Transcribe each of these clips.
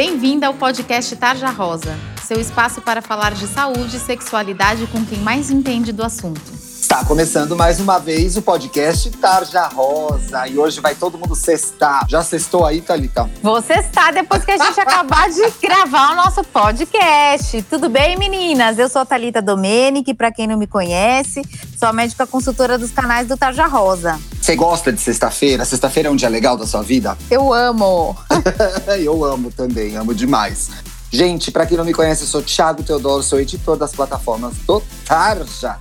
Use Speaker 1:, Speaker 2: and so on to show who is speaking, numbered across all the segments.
Speaker 1: Bem-vinda ao podcast Tarja Rosa, seu espaço para falar de saúde e sexualidade com quem mais entende do assunto.
Speaker 2: Está começando mais uma vez o podcast Tarja Rosa. E hoje vai todo mundo cestar. Já cestou aí, Thalita?
Speaker 1: Vou cestar depois que a gente acabar de gravar o nosso podcast. Tudo bem, meninas? Eu sou a Thalita Domenic, para quem não me conhece, sou a médica consultora dos canais do Tarja Rosa.
Speaker 2: Você gosta de sexta-feira? Sexta-feira é um dia legal da sua vida?
Speaker 1: Eu amo.
Speaker 2: Eu amo também, amo demais. Gente, para quem não me conhece, eu sou Thiago Teodoro, sou editor das plataformas do Tarja.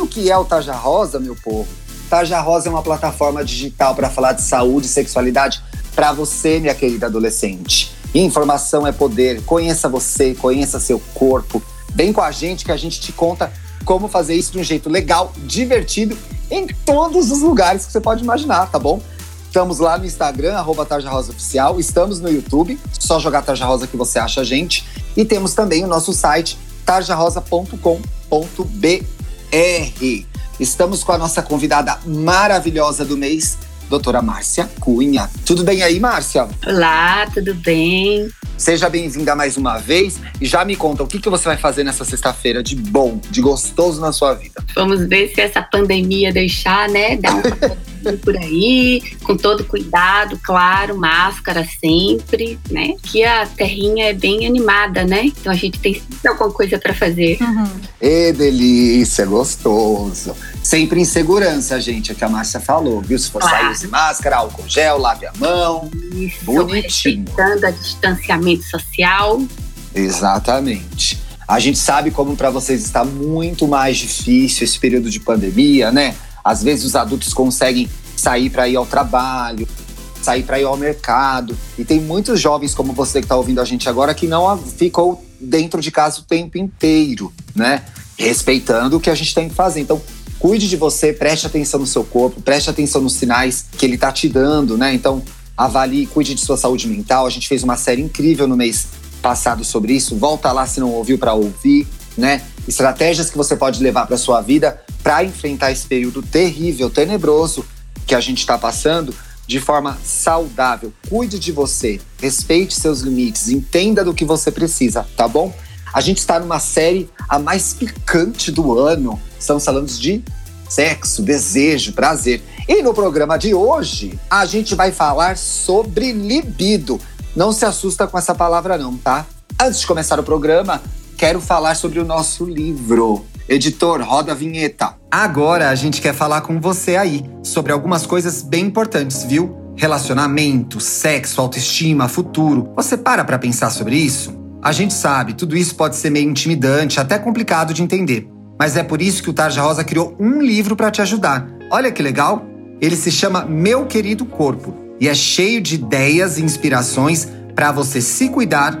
Speaker 2: O que é o Tarja Rosa, meu povo? Tarja Rosa é uma plataforma digital para falar de saúde e sexualidade para você, minha querida adolescente. Informação é poder. Conheça você, conheça seu corpo. Vem com a gente que a gente te conta como fazer isso de um jeito legal, divertido, em todos os lugares que você pode imaginar, tá bom? Estamos lá no Instagram, arroba Tarja Rosa Oficial. Estamos no YouTube, só jogar Tarja Rosa que você acha a gente. E temos também o nosso site, tarjarosa.com.br. R. Estamos com a nossa convidada maravilhosa do mês, doutora Márcia Cunha. Tudo bem aí, Márcia?
Speaker 3: Olá, tudo bem?
Speaker 2: Seja bem-vinda mais uma vez e já me conta o que, que você vai fazer nessa sexta-feira de bom, de gostoso na sua vida.
Speaker 3: Vamos ver se essa pandemia deixar, né, dar por aí, com todo cuidado, claro, máscara sempre, né? Que a terrinha é bem animada, né? Então a gente tem sempre alguma coisa para fazer.
Speaker 2: Uhum. E delícia, gostoso. Sempre em segurança, gente, é que a Márcia falou, viu? Se for claro. sair, use máscara, álcool gel, lave a mão.
Speaker 3: Isso, bonitinho. Respeitando a distanciamento social.
Speaker 2: Exatamente. A gente sabe como para vocês está muito mais difícil esse período de pandemia, né? Às vezes os adultos conseguem sair para ir ao trabalho, sair para ir ao mercado. E tem muitos jovens como você que está ouvindo a gente agora que não ficou dentro de casa o tempo inteiro, né? Respeitando o que a gente tem que fazer. Então, cuide de você, preste atenção no seu corpo, preste atenção nos sinais que ele está te dando, né? Então, avalie, cuide de sua saúde mental. A gente fez uma série incrível no mês passado sobre isso. Volta lá se não ouviu para ouvir, né? Estratégias que você pode levar para sua vida para enfrentar esse período terrível, tenebroso que a gente está passando de forma saudável. Cuide de você, respeite seus limites, entenda do que você precisa, tá bom? A gente está numa série a mais picante do ano. Estamos falando de sexo, desejo, prazer. E no programa de hoje, a gente vai falar sobre libido. Não se assusta com essa palavra não, tá? Antes de começar o programa, quero falar sobre o nosso livro. Editor, roda a vinheta. Agora a gente quer falar com você aí sobre algumas coisas bem importantes, viu? Relacionamento, sexo, autoestima, futuro. Você para pra pensar sobre isso? A gente sabe, tudo isso pode ser meio intimidante, até complicado de entender. Mas é por isso que o Tarja Rosa criou um livro para te ajudar. Olha que legal! Ele se chama Meu Querido Corpo e é cheio de ideias e inspirações para você se cuidar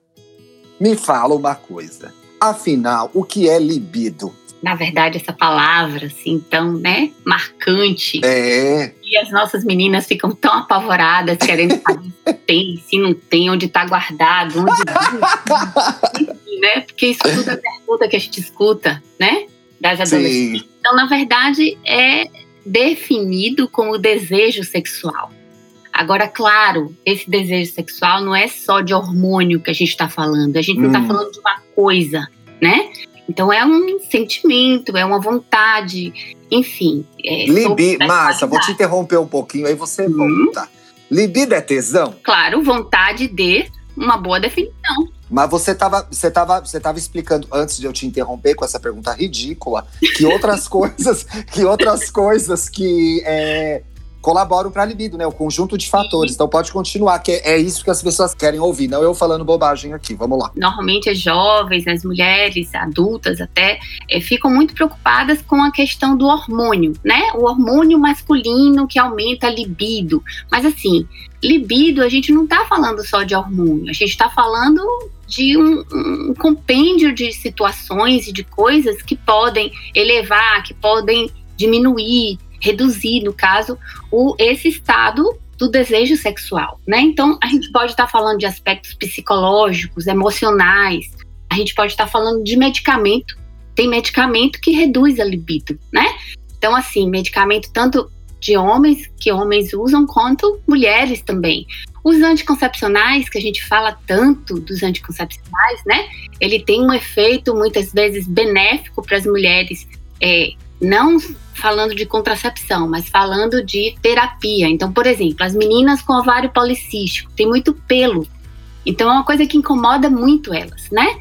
Speaker 2: me fala uma coisa. Afinal, o que é libido?
Speaker 3: Na verdade, essa palavra, assim, tão, né, marcante.
Speaker 2: É.
Speaker 3: E as nossas meninas ficam tão apavoradas, querendo saber se tem, se não tem, onde está guardado, onde. né? Porque isso tudo é pergunta que a gente escuta, né? Das adolescentes. Sim. Então, na verdade, é definido como desejo sexual. Agora, claro, esse desejo sexual não é só de hormônio que a gente está falando, a gente não está hum. falando de uma coisa, né? Então é um sentimento, é uma vontade, enfim. É
Speaker 2: Libido, Márcia, vou te interromper um pouquinho, aí você hum. volta. Libido é tesão?
Speaker 3: Claro, vontade de uma boa definição.
Speaker 2: Mas você estava você tava, você tava explicando, antes de eu te interromper com essa pergunta ridícula, que outras coisas, que outras coisas que é, colaboram para a libido, né? O conjunto de fatores. Então pode continuar, que é, é, isso que as pessoas querem ouvir, não eu falando bobagem aqui. Vamos lá.
Speaker 3: Normalmente as jovens, as mulheres, adultas até, é, ficam muito preocupadas com a questão do hormônio, né? O hormônio masculino que aumenta a libido. Mas assim, libido a gente não está falando só de hormônio, a gente está falando de um, um compêndio de situações e de coisas que podem elevar, que podem diminuir reduzir, no caso, o, esse estado do desejo sexual, né? Então, a gente pode estar falando de aspectos psicológicos, emocionais, a gente pode estar falando de medicamento. Tem medicamento que reduz a libido, né? Então, assim, medicamento tanto de homens, que homens usam, quanto mulheres também. Os anticoncepcionais, que a gente fala tanto dos anticoncepcionais, né? Ele tem um efeito muitas vezes benéfico para as mulheres é, não falando de contracepção, mas falando de terapia. Então, por exemplo, as meninas com ovário policístico têm muito pelo. Então, é uma coisa que incomoda muito elas, né?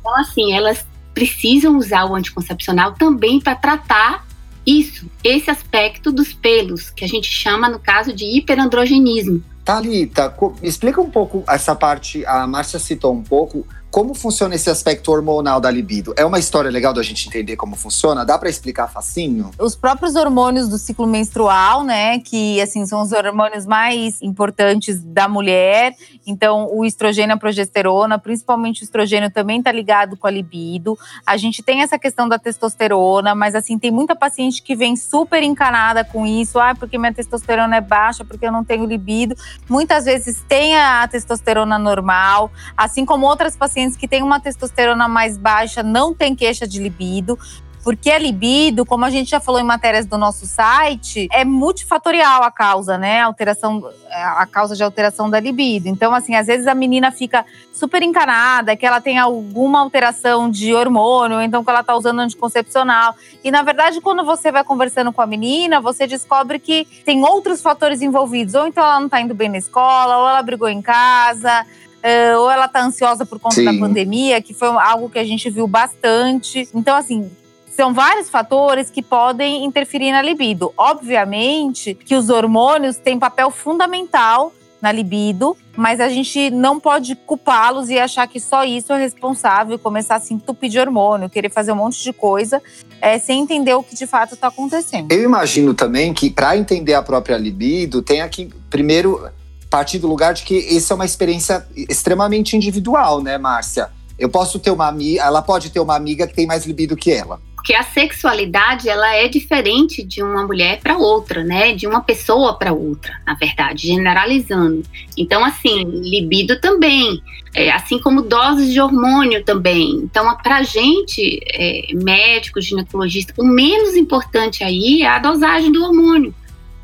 Speaker 3: Então, assim, elas precisam usar o anticoncepcional também para tratar isso, esse aspecto dos pelos, que a gente chama, no caso, de hiperandrogenismo.
Speaker 2: Thalita, explica um pouco essa parte, a Márcia citou um pouco, como funciona esse aspecto hormonal da libido? É uma história legal da gente entender como funciona? Dá para explicar facinho?
Speaker 1: Os próprios hormônios do ciclo menstrual, né, que assim são os hormônios mais importantes da mulher. Então, o estrogênio a progesterona, principalmente o estrogênio também está ligado com a libido. A gente tem essa questão da testosterona, mas assim tem muita paciente que vem super encanada com isso, ah, porque minha testosterona é baixa, porque eu não tenho libido. Muitas vezes tem a testosterona normal, assim como outras pacientes que têm uma testosterona mais baixa não têm queixa de libido, porque a libido, como a gente já falou em matérias do nosso site, é multifatorial a causa, né? A alteração, a causa de alteração da libido. Então, assim, às vezes a menina fica super encanada, que ela tem alguma alteração de hormônio, então que ela tá usando anticoncepcional. E na verdade, quando você vai conversando com a menina, você descobre que tem outros fatores envolvidos. Ou então ela não tá indo bem na escola, ou ela brigou em casa uh, ou ela tá ansiosa por conta Sim. da pandemia, que foi algo que a gente viu bastante. Então, assim, são vários fatores que podem interferir na libido. Obviamente que os hormônios têm papel fundamental na libido, mas a gente não pode culpá-los e achar que só isso é responsável, começar a se entupir de hormônio, querer fazer um monte de coisa, é, sem entender o que de fato está acontecendo.
Speaker 2: Eu imagino também que para entender a própria libido, tem que primeiro partir do lugar de que isso é uma experiência extremamente individual, né, Márcia? Eu posso ter uma amiga, ela pode ter uma amiga que tem mais libido que ela.
Speaker 3: Porque a sexualidade ela é diferente de uma mulher para outra, né? De uma pessoa para outra, na verdade, generalizando. Então, assim, libido também, é, assim como doses de hormônio também. Então, para gente, é, médico, ginecologista, o menos importante aí é a dosagem do hormônio.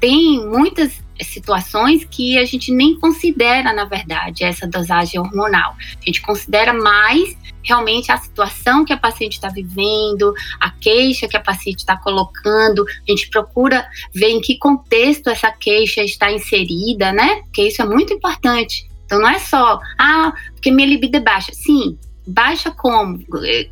Speaker 3: Tem muitas situações que a gente nem considera, na verdade, essa dosagem hormonal. A gente considera mais realmente a situação que a paciente está vivendo, a queixa que a paciente está colocando. A gente procura ver em que contexto essa queixa está inserida, né? Porque isso é muito importante. Então não é só, ah, porque minha libido é baixa. Sim, baixa como?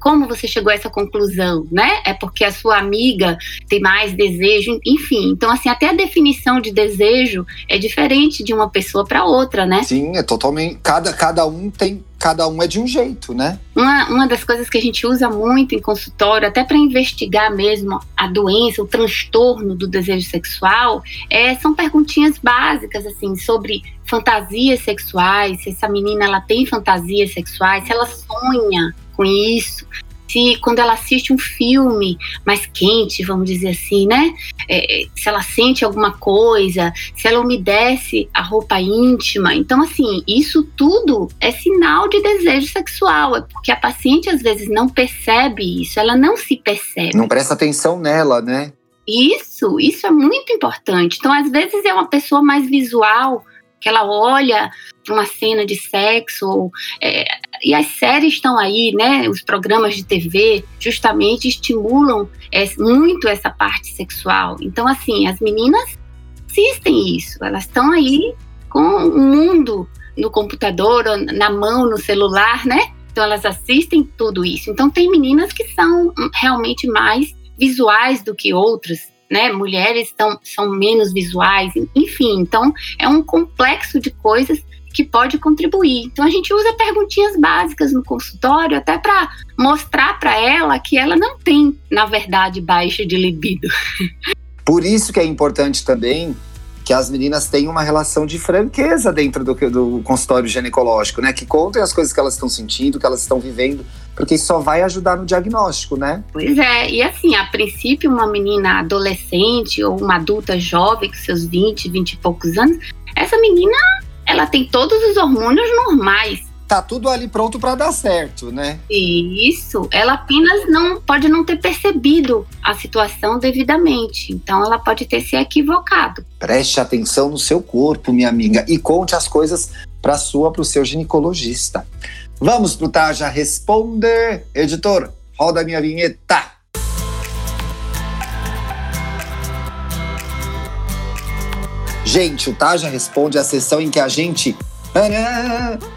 Speaker 3: Como você chegou a essa conclusão, né? É porque a sua amiga tem mais desejo, enfim. Então, assim, até a definição de desejo é diferente de uma pessoa para outra, né?
Speaker 2: Sim, é totalmente. Cada, cada um tem cada um é de um jeito, né?
Speaker 3: Uma, uma das coisas que a gente usa muito em consultório, até para investigar mesmo a doença, o transtorno do desejo sexual, é, são perguntinhas básicas, assim, sobre fantasias sexuais, se essa menina ela tem fantasias sexuais, se ela sonha com isso, se quando ela assiste um filme mais quente, vamos dizer assim, né? É, se ela sente alguma coisa, se ela umedece a roupa íntima. Então, assim, isso tudo é sinal de desejo sexual. É porque a paciente às vezes não percebe isso, ela não se percebe.
Speaker 2: Não presta atenção nela, né?
Speaker 3: Isso, isso é muito importante. Então, às vezes é uma pessoa mais visual, que ela olha uma cena de sexo, ou, é, e as séries estão aí, né? Os programas de TV justamente estimulam é, muito essa parte sexual. Então, assim, as meninas assistem isso, elas estão aí com o mundo no computador, na mão, no celular, né? Então elas assistem tudo isso. Então tem meninas que são realmente mais visuais do que outras, né? Mulheres tão, são menos visuais, enfim. Então é um complexo de coisas que pode contribuir. Então a gente usa perguntinhas básicas no consultório até para mostrar para ela que ela não tem, na verdade, baixa de libido.
Speaker 2: Por isso que é importante também que as meninas tenham uma relação de franqueza dentro do, do consultório ginecológico, né? Que contem as coisas que elas estão sentindo, que elas estão vivendo, porque isso só vai ajudar no diagnóstico, né?
Speaker 3: Pois é, e assim, a princípio, uma menina adolescente ou uma adulta jovem com seus 20, 20 e poucos anos, essa menina, ela tem todos os hormônios normais
Speaker 2: tá tudo ali pronto para dar certo, né?
Speaker 3: Isso, ela apenas não pode não ter percebido a situação devidamente. Então ela pode ter se equivocado.
Speaker 2: Preste atenção no seu corpo, minha amiga, e conte as coisas para sua, para o seu ginecologista. Vamos pro Taja Responder. Editor, roda minha vinheta. Gente, o Taja Responde é a sessão em que a gente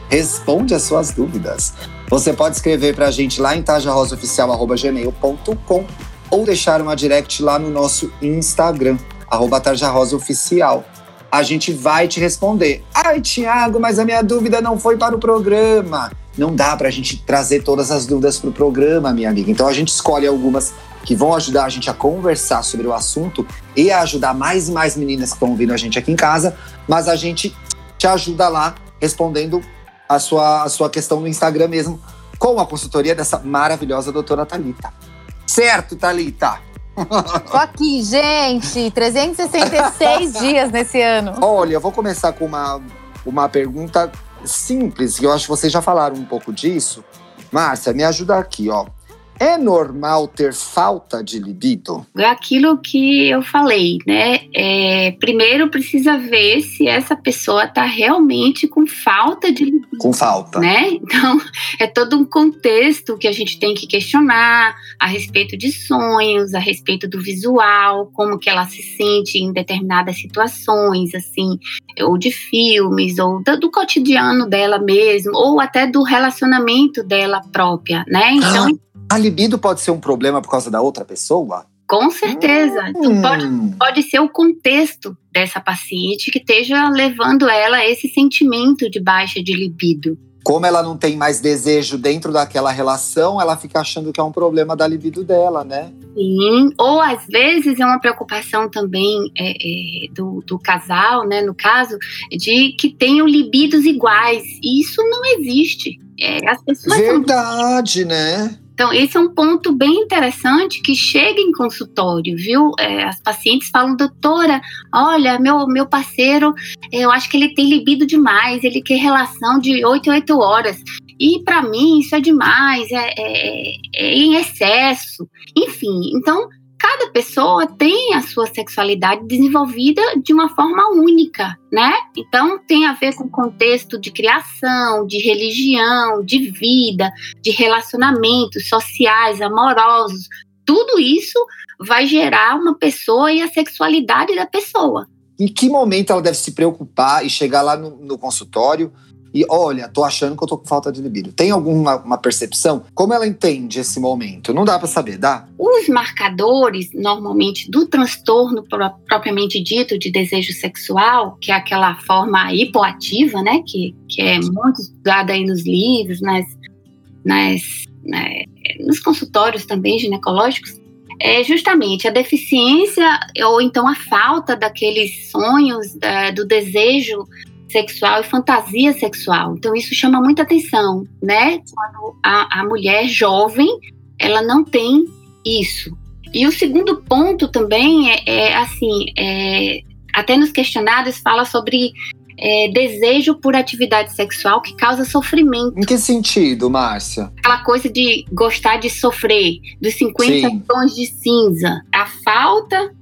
Speaker 2: responde as suas dúvidas. Você pode escrever para a gente lá em tajarosaoficial.gmail.com ou deixar uma direct lá no nosso Instagram, arroba tajarosaoficial. A gente vai te responder. Ai, Tiago, mas a minha dúvida não foi para o programa. Não dá para a gente trazer todas as dúvidas para o programa, minha amiga. Então a gente escolhe algumas que vão ajudar a gente a conversar sobre o assunto e a ajudar mais e mais meninas que estão ouvindo a gente aqui em casa. Mas a gente te ajuda lá respondendo a sua, a sua questão no Instagram mesmo, com a consultoria dessa maravilhosa doutora Talita. Certo, Talita?
Speaker 1: Tô aqui, gente. 366 dias nesse ano.
Speaker 2: Olha, eu vou começar com uma, uma pergunta simples, que eu acho que vocês já falaram um pouco disso. Márcia, me ajuda aqui, ó. É normal ter falta de libido?
Speaker 3: É aquilo que eu falei, né? É, primeiro precisa ver se essa pessoa está realmente com falta de libido.
Speaker 2: Com falta.
Speaker 3: Né? Então, é todo um contexto que a gente tem que questionar a respeito de sonhos, a respeito do visual, como que ela se sente em determinadas situações, assim, ou de filmes, ou do, do cotidiano dela mesmo, ou até do relacionamento dela própria, né? Então.
Speaker 2: A libido pode ser um problema por causa da outra pessoa?
Speaker 3: Com certeza. Hum. Então pode, pode ser o contexto dessa paciente que esteja levando ela a esse sentimento de baixa de libido.
Speaker 2: Como ela não tem mais desejo dentro daquela relação, ela fica achando que é um problema da libido dela, né?
Speaker 3: Sim, ou às vezes é uma preocupação também é, é, do, do casal, né? No caso, de que tenham libidos iguais. E isso não existe.
Speaker 2: É, as pessoas Verdade, são... né?
Speaker 3: Então, esse é um ponto bem interessante que chega em consultório, viu? É, as pacientes falam, doutora, olha, meu, meu parceiro, eu acho que ele tem libido demais, ele quer relação de 8 a 8 horas. E para mim isso é demais, é, é, é em excesso. Enfim, então cada pessoa tem a sua sexualidade desenvolvida de uma forma única, né? Então tem a ver com contexto de criação, de religião, de vida, de relacionamentos sociais, amorosos. Tudo isso vai gerar uma pessoa e a sexualidade da pessoa.
Speaker 2: Em que momento ela deve se preocupar e chegar lá no, no consultório e olha, tô achando que eu tô com falta de libido. Tem alguma uma percepção? Como ela entende esse momento? Não dá para saber, dá?
Speaker 3: Os marcadores, normalmente, do transtorno propriamente dito de desejo sexual, que é aquela forma hipoativa, né, que, que é muito estudada aí nos livros, nas, nas, né, nos consultórios também ginecológicos, é justamente a deficiência ou então a falta daqueles sonhos, do desejo sexual e fantasia sexual. Então isso chama muita atenção, né? Quando a, a mulher jovem ela não tem isso. E o segundo ponto também é, é assim, é, até nos questionários fala sobre é, desejo por atividade sexual que causa sofrimento.
Speaker 2: Em que sentido, Márcia?
Speaker 3: Aquela coisa de gostar de sofrer, dos 50 Sim. tons de cinza. A falta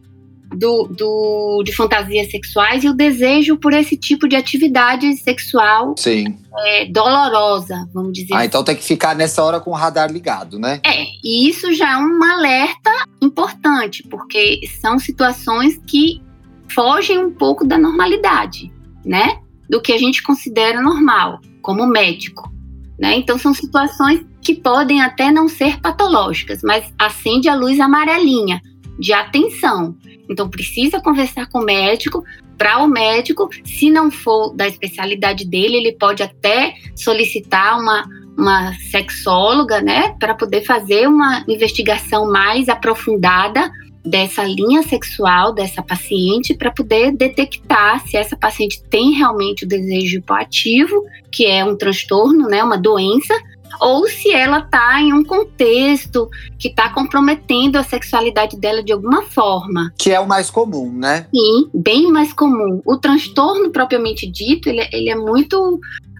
Speaker 3: do, do, de fantasias sexuais e o desejo por esse tipo de atividade sexual
Speaker 2: Sim.
Speaker 3: É, dolorosa, vamos dizer.
Speaker 2: Ah, assim. então tem que ficar nessa hora com o radar ligado, né?
Speaker 3: É, e isso já é um alerta importante, porque são situações que fogem um pouco da normalidade, né? do que a gente considera normal, como médico. Né? Então, são situações que podem até não ser patológicas, mas acende a luz amarelinha de atenção. Então, precisa conversar com o médico. Para o médico, se não for da especialidade dele, ele pode até solicitar uma, uma sexóloga, né, para poder fazer uma investigação mais aprofundada dessa linha sexual dessa paciente para poder detectar se essa paciente tem realmente o desejo hipoativo, que é um transtorno, né, uma doença, ou se ela está em um contexto que está comprometendo a sexualidade dela de alguma forma.
Speaker 2: Que é o mais comum, né?
Speaker 3: Sim, bem mais comum. O transtorno propriamente dito, ele, ele é muito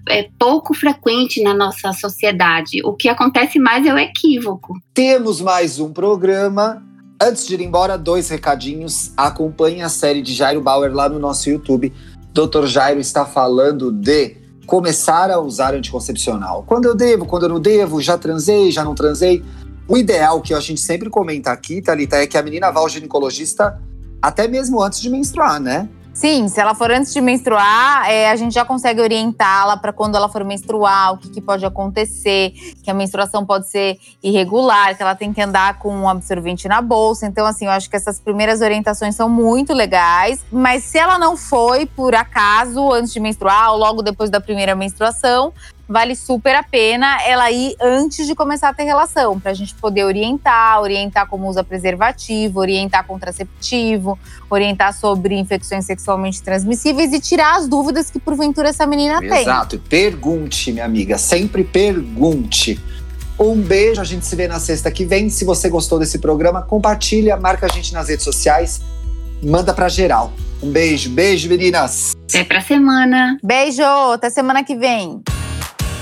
Speaker 3: é pouco frequente na nossa sociedade. O que acontece mais é o equívoco.
Speaker 2: Temos mais um programa Antes de ir embora, dois recadinhos. Acompanhe a série de Jairo Bauer lá no nosso YouTube. Dr. Jairo está falando de começar a usar anticoncepcional. Quando eu devo, quando eu não devo, já transei, já não transei. O ideal que a gente sempre comenta aqui, Thalita, é que a menina vá ao ginecologista até mesmo antes de menstruar, né?
Speaker 1: Sim, se ela for antes de menstruar, é, a gente já consegue orientá-la para quando ela for menstruar, o que, que, pode acontecer, que a menstruação pode ser irregular, que ela tem que andar com um absorvente na bolsa. Então, assim, eu acho que essas primeiras orientações são muito legais. Mas se ela não foi, por acaso, antes de menstruar ou logo depois da primeira menstruação, vale super a pena ela ir antes de começar a ter relação, para a gente poder orientar, orientar como usa preservativo, orientar contraceptivo, orientar sobre infecções sexualmente transmissíveis e tirar as dúvidas que porventura essa menina
Speaker 2: Exato. tem. Exato. Pergunte, minha amiga, sempre pergunte. Um beijo, a gente se vê na sexta que vem. Se você gostou desse programa, compartilha, marca a gente nas redes sociais, manda para geral. Um beijo, beijo, meninas.
Speaker 3: Até pra semana.
Speaker 1: Beijo, até semana que vem.